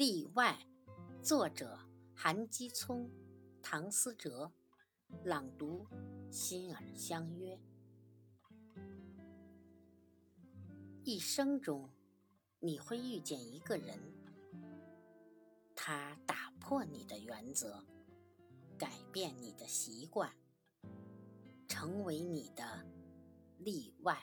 例外作者韩基聪唐思哲朗读心儿相约。一生中你会遇见一个人他打破你的原则改变你的习惯成为你的例外。